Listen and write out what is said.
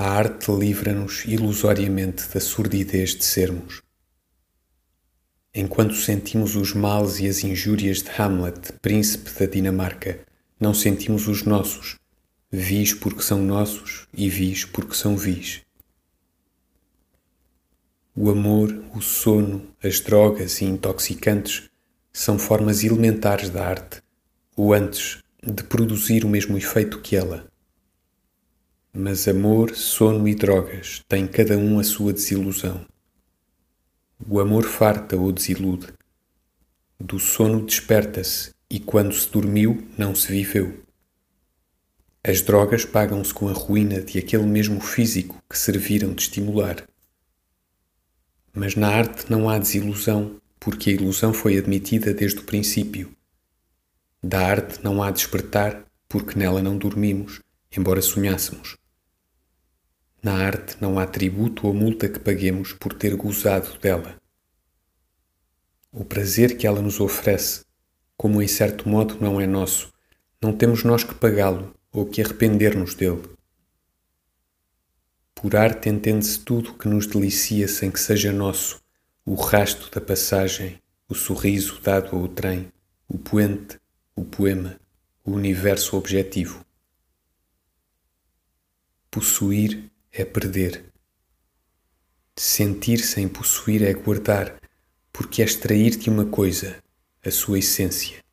arte livra-nos ilusoriamente da surdidez de sermos. Enquanto sentimos os males e as injúrias de Hamlet, príncipe da Dinamarca, não sentimos os nossos, vis porque são nossos e vis porque são vis. O amor, o sono, as drogas e intoxicantes são formas elementares da arte, ou antes, de produzir o mesmo efeito que ela. Mas amor, sono e drogas têm cada um a sua desilusão. O amor farta ou desilude. Do sono desperta-se e quando se dormiu não se viveu. As drogas pagam-se com a ruína de aquele mesmo físico que serviram de estimular. Mas na arte não há desilusão, porque a ilusão foi admitida desde o princípio. Da arte não há despertar, porque nela não dormimos, embora sonhássemos. Na arte não há tributo ou multa que paguemos por ter gozado dela. O prazer que ela nos oferece, como em certo modo não é nosso, não temos nós que pagá-lo ou que arrepender-nos dele. Por arte entende-se tudo que nos delicia sem que seja nosso, o rasto da passagem, o sorriso dado ao trem, o poente, o poema, o universo objetivo. Possuir é perder. Sentir sem possuir é guardar, porque é extrair de uma coisa a sua essência.